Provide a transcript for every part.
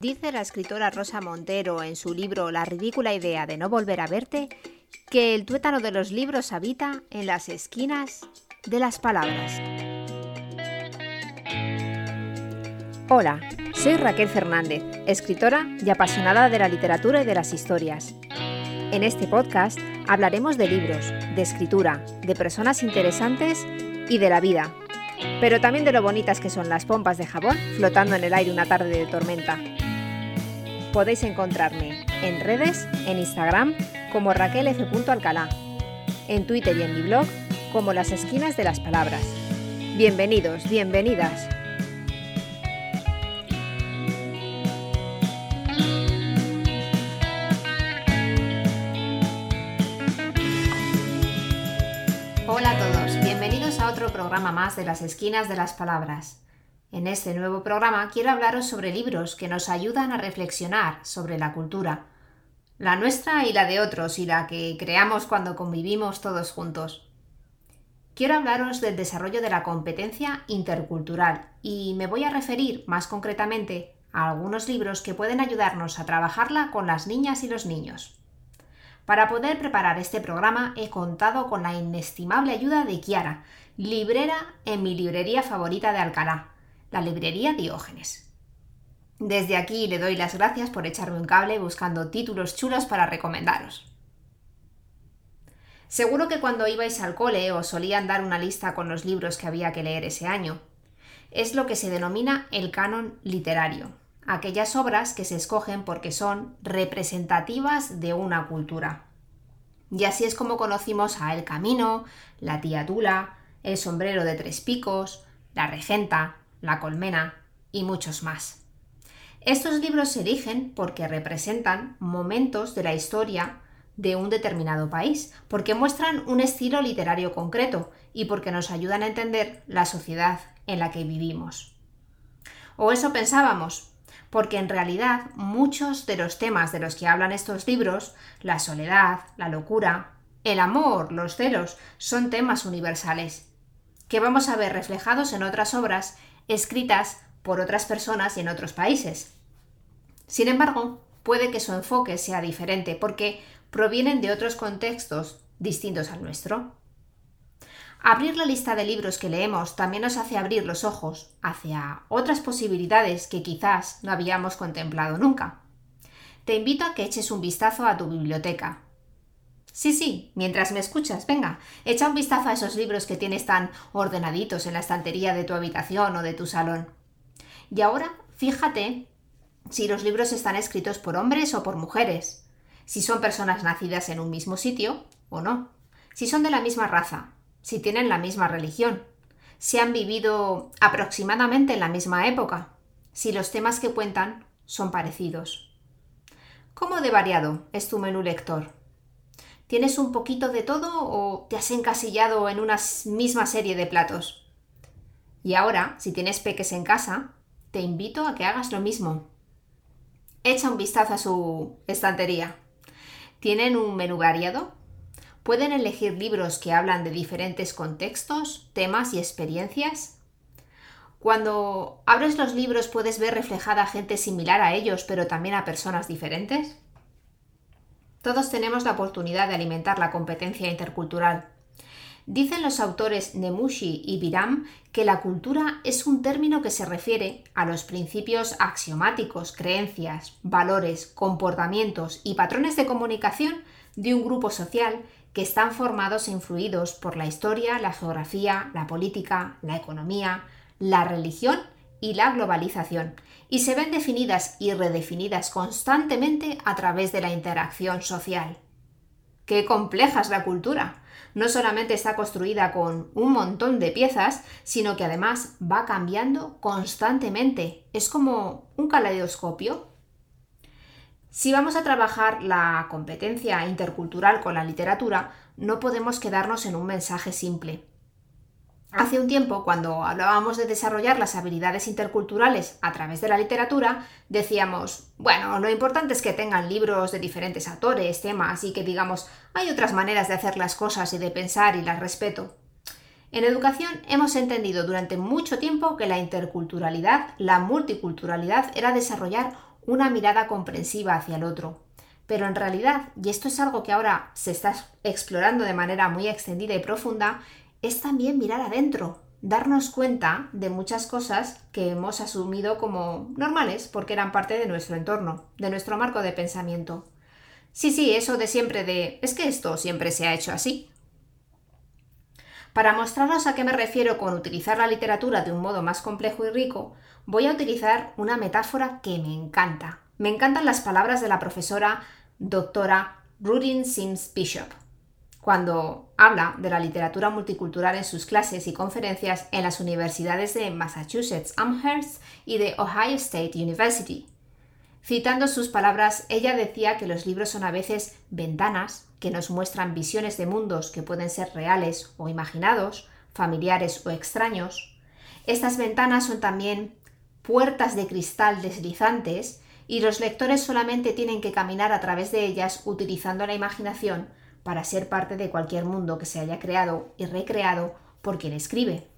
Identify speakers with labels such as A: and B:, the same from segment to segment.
A: Dice la escritora Rosa Montero en su libro La ridícula idea de no volver a verte que el tuétano de los libros habita en las esquinas de las palabras. Hola, soy Raquel Fernández, escritora y apasionada de la literatura y de las historias. En este podcast hablaremos de libros, de escritura, de personas interesantes y de la vida, pero también de lo bonitas que son las pompas de jabón flotando en el aire una tarde de tormenta podéis encontrarme en redes, en Instagram como Raquel en Twitter y en mi blog como Las Esquinas de las Palabras. Bienvenidos, bienvenidas. Hola a todos, bienvenidos a otro programa más de Las Esquinas de las Palabras. En este nuevo programa quiero hablaros sobre libros que nos ayudan a reflexionar sobre la cultura, la nuestra y la de otros y la que creamos cuando convivimos todos juntos. Quiero hablaros del desarrollo de la competencia intercultural y me voy a referir más concretamente a algunos libros que pueden ayudarnos a trabajarla con las niñas y los niños. Para poder preparar este programa he contado con la inestimable ayuda de Kiara, librera en mi librería favorita de Alcalá, la librería Diógenes. Desde aquí le doy las gracias por echarme un cable buscando títulos chulos para recomendaros. Seguro que cuando ibais al cole os solían dar una lista con los libros que había que leer ese año. Es lo que se denomina el canon literario, aquellas obras que se escogen porque son representativas de una cultura. Y así es como conocimos a El Camino, La Tía Tula, El Sombrero de Tres Picos, La Regenta, la colmena y muchos más. Estos libros se eligen porque representan momentos de la historia de un determinado país, porque muestran un estilo literario concreto y porque nos ayudan a entender la sociedad en la que vivimos. O eso pensábamos, porque en realidad muchos de los temas de los que hablan estos libros, la soledad, la locura, el amor, los celos, son temas universales, que vamos a ver reflejados en otras obras escritas por otras personas y en otros países. Sin embargo, puede que su enfoque sea diferente porque provienen de otros contextos distintos al nuestro. Abrir la lista de libros que leemos también nos hace abrir los ojos hacia otras posibilidades que quizás no habíamos contemplado nunca. Te invito a que eches un vistazo a tu biblioteca. Sí, sí, mientras me escuchas, venga, echa un vistazo a esos libros que tienes tan ordenaditos en la estantería de tu habitación o de tu salón. Y ahora, fíjate si los libros están escritos por hombres o por mujeres, si son personas nacidas en un mismo sitio o no, si son de la misma raza, si tienen la misma religión, si han vivido aproximadamente en la misma época, si los temas que cuentan son parecidos. ¿Cómo de variado es tu menú lector? ¿Tienes un poquito de todo o te has encasillado en una misma serie de platos? Y ahora, si tienes peques en casa, te invito a que hagas lo mismo. Echa un vistazo a su estantería. ¿Tienen un menú variado? ¿Pueden elegir libros que hablan de diferentes contextos, temas y experiencias? Cuando abres los libros puedes ver reflejada gente similar a ellos, pero también a personas diferentes. Todos tenemos la oportunidad de alimentar la competencia intercultural. Dicen los autores Nemushi y Biram que la cultura es un término que se refiere a los principios axiomáticos, creencias, valores, comportamientos y patrones de comunicación de un grupo social que están formados e influidos por la historia, la geografía, la política, la economía, la religión y la globalización, y se ven definidas y redefinidas constantemente a través de la interacción social. ¡Qué compleja es la cultura! No solamente está construida con un montón de piezas, sino que además va cambiando constantemente. Es como un caleidoscopio. Si vamos a trabajar la competencia intercultural con la literatura, no podemos quedarnos en un mensaje simple. Hace un tiempo, cuando hablábamos de desarrollar las habilidades interculturales a través de la literatura, decíamos, bueno, lo importante es que tengan libros de diferentes autores, temas y que digamos, hay otras maneras de hacer las cosas y de pensar y las respeto. En educación hemos entendido durante mucho tiempo que la interculturalidad, la multiculturalidad, era desarrollar una mirada comprensiva hacia el otro. Pero en realidad, y esto es algo que ahora se está explorando de manera muy extendida y profunda, es también mirar adentro, darnos cuenta de muchas cosas que hemos asumido como normales porque eran parte de nuestro entorno, de nuestro marco de pensamiento. Sí, sí, eso de siempre de es que esto siempre se ha hecho así. Para mostraros a qué me refiero con utilizar la literatura de un modo más complejo y rico, voy a utilizar una metáfora que me encanta. Me encantan las palabras de la profesora doctora Rudin Sims Bishop, cuando habla de la literatura multicultural en sus clases y conferencias en las universidades de Massachusetts Amherst y de Ohio State University. Citando sus palabras, ella decía que los libros son a veces ventanas que nos muestran visiones de mundos que pueden ser reales o imaginados, familiares o extraños. Estas ventanas son también puertas de cristal deslizantes y los lectores solamente tienen que caminar a través de ellas utilizando la imaginación para ser parte de cualquier mundo que se haya creado y recreado por quien escribe.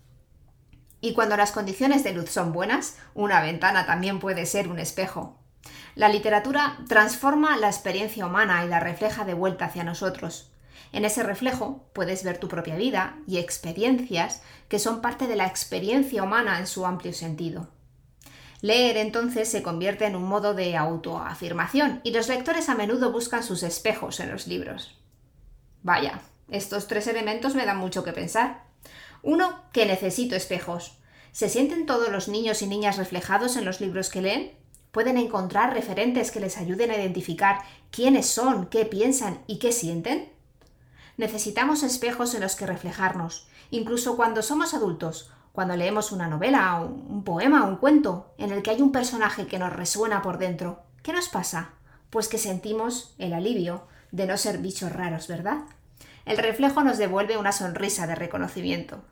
A: Y cuando las condiciones de luz son buenas, una ventana también puede ser un espejo. La literatura transforma la experiencia humana y la refleja de vuelta hacia nosotros. En ese reflejo puedes ver tu propia vida y experiencias que son parte de la experiencia humana en su amplio sentido. Leer entonces se convierte en un modo de autoafirmación y los lectores a menudo buscan sus espejos en los libros. Vaya, estos tres elementos me dan mucho que pensar. Uno, que necesito espejos. ¿Se sienten todos los niños y niñas reflejados en los libros que leen? ¿Pueden encontrar referentes que les ayuden a identificar quiénes son, qué piensan y qué sienten? Necesitamos espejos en los que reflejarnos, incluso cuando somos adultos cuando leemos una novela, un poema, un cuento, en el que hay un personaje que nos resuena por dentro, ¿qué nos pasa? Pues que sentimos el alivio de no ser bichos raros, ¿verdad? El reflejo nos devuelve una sonrisa de reconocimiento.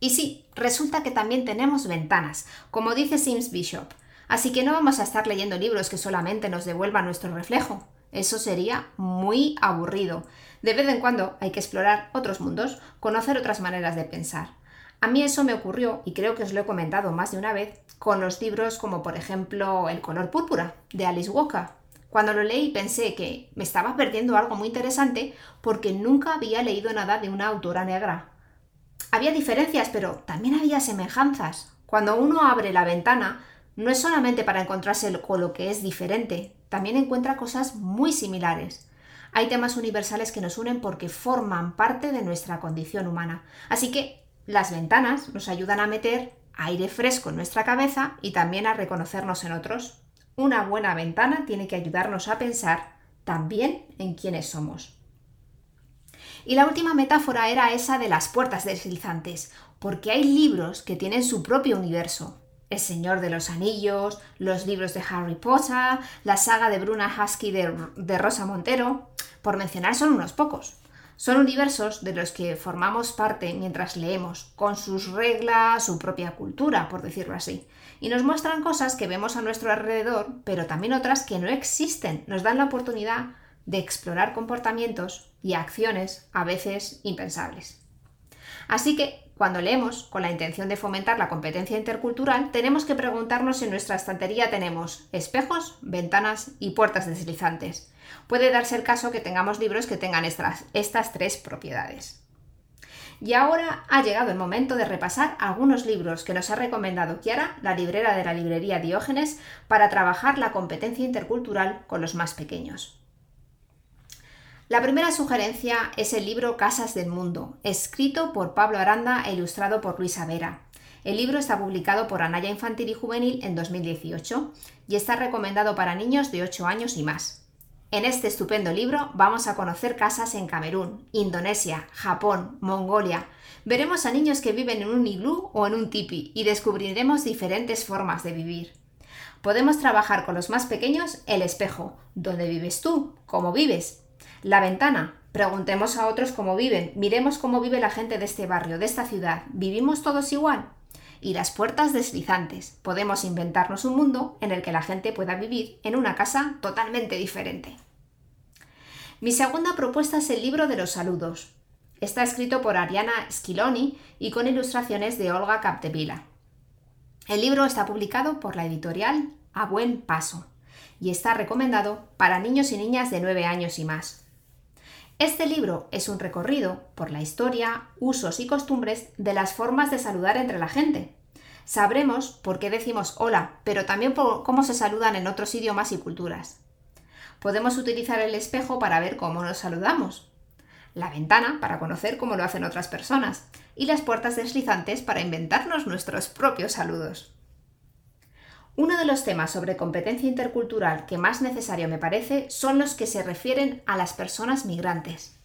A: Y sí, resulta que también tenemos ventanas, como dice Sims Bishop, así que no vamos a estar leyendo libros que solamente nos devuelvan nuestro reflejo. Eso sería muy aburrido. De vez en cuando hay que explorar otros mundos, conocer otras maneras de pensar. A mí eso me ocurrió, y creo que os lo he comentado más de una vez, con los libros como por ejemplo El color púrpura, de Alice Walker. Cuando lo leí pensé que me estaba perdiendo algo muy interesante porque nunca había leído nada de una autora negra. Había diferencias, pero también había semejanzas. Cuando uno abre la ventana, no es solamente para encontrarse con lo que es diferente, también encuentra cosas muy similares. Hay temas universales que nos unen porque forman parte de nuestra condición humana. Así que las ventanas nos ayudan a meter aire fresco en nuestra cabeza y también a reconocernos en otros. Una buena ventana tiene que ayudarnos a pensar también en quiénes somos. Y la última metáfora era esa de las puertas deslizantes, porque hay libros que tienen su propio universo. El Señor de los Anillos, los libros de Harry Potter, la saga de Bruna Husky de, de Rosa Montero, por mencionar solo unos pocos. Son universos de los que formamos parte mientras leemos, con sus reglas, su propia cultura, por decirlo así. Y nos muestran cosas que vemos a nuestro alrededor, pero también otras que no existen. Nos dan la oportunidad de explorar comportamientos y acciones a veces impensables. Así que, cuando leemos con la intención de fomentar la competencia intercultural, tenemos que preguntarnos si en nuestra estantería tenemos espejos, ventanas y puertas deslizantes puede darse el caso que tengamos libros que tengan estas, estas tres propiedades. Y ahora ha llegado el momento de repasar algunos libros que nos ha recomendado Kiara, la librera de la librería Diógenes, para trabajar la competencia intercultural con los más pequeños. La primera sugerencia es el libro Casas del Mundo, escrito por Pablo Aranda e ilustrado por Luisa Vera. El libro está publicado por Anaya Infantil y Juvenil en 2018 y está recomendado para niños de 8 años y más. En este estupendo libro vamos a conocer casas en Camerún, Indonesia, Japón, Mongolia. Veremos a niños que viven en un iglú o en un tipi y descubriremos diferentes formas de vivir. Podemos trabajar con los más pequeños el espejo. ¿Dónde vives tú? ¿Cómo vives? La ventana. Preguntemos a otros cómo viven. Miremos cómo vive la gente de este barrio, de esta ciudad. ¿Vivimos todos igual? Y las puertas deslizantes. Podemos inventarnos un mundo en el que la gente pueda vivir en una casa totalmente diferente. Mi segunda propuesta es el libro de los saludos. Está escrito por Ariana Schiloni y con ilustraciones de Olga Capdevila. El libro está publicado por la editorial a buen paso y está recomendado para niños y niñas de 9 años y más. Este libro es un recorrido por la historia, usos y costumbres de las formas de saludar entre la gente. Sabremos por qué decimos hola, pero también por cómo se saludan en otros idiomas y culturas. Podemos utilizar el espejo para ver cómo nos saludamos, la ventana para conocer cómo lo hacen otras personas y las puertas deslizantes para inventarnos nuestros propios saludos. Uno de los temas sobre competencia intercultural que más necesario me parece son los que se refieren a las personas migrantes.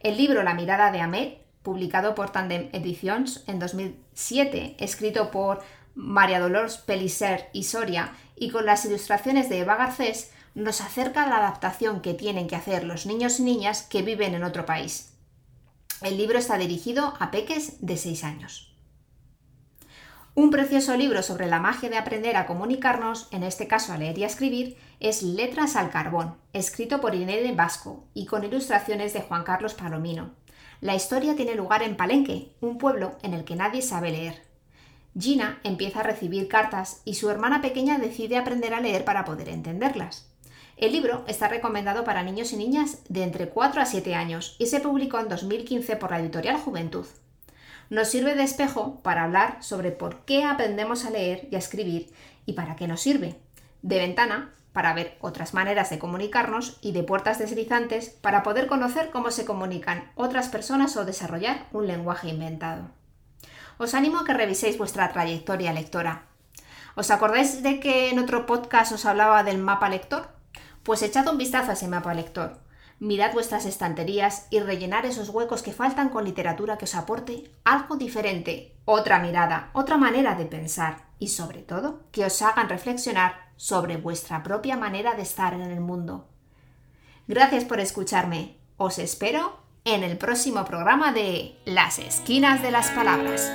A: El libro La mirada de Ahmed, publicado por Tandem Editions en 2007, escrito por María Dolores Pellicer y Soria y con las ilustraciones de Eva Garcés, nos acerca a la adaptación que tienen que hacer los niños y niñas que viven en otro país. El libro está dirigido a peques de 6 años. Un precioso libro sobre la magia de aprender a comunicarnos, en este caso a leer y a escribir, es Letras al Carbón, escrito por Inés Vasco y con ilustraciones de Juan Carlos Palomino. La historia tiene lugar en Palenque, un pueblo en el que nadie sabe leer. Gina empieza a recibir cartas y su hermana pequeña decide aprender a leer para poder entenderlas. El libro está recomendado para niños y niñas de entre 4 a 7 años y se publicó en 2015 por la editorial Juventud nos sirve de espejo para hablar sobre por qué aprendemos a leer y a escribir y para qué nos sirve. De ventana para ver otras maneras de comunicarnos y de puertas deslizantes para poder conocer cómo se comunican otras personas o desarrollar un lenguaje inventado. Os animo a que reviséis vuestra trayectoria lectora. ¿Os acordáis de que en otro podcast os hablaba del mapa lector? Pues echad un vistazo a ese mapa lector Mirad vuestras estanterías y rellenar esos huecos que faltan con literatura que os aporte algo diferente, otra mirada, otra manera de pensar y sobre todo que os hagan reflexionar sobre vuestra propia manera de estar en el mundo. Gracias por escucharme. Os espero en el próximo programa de Las Esquinas de las Palabras.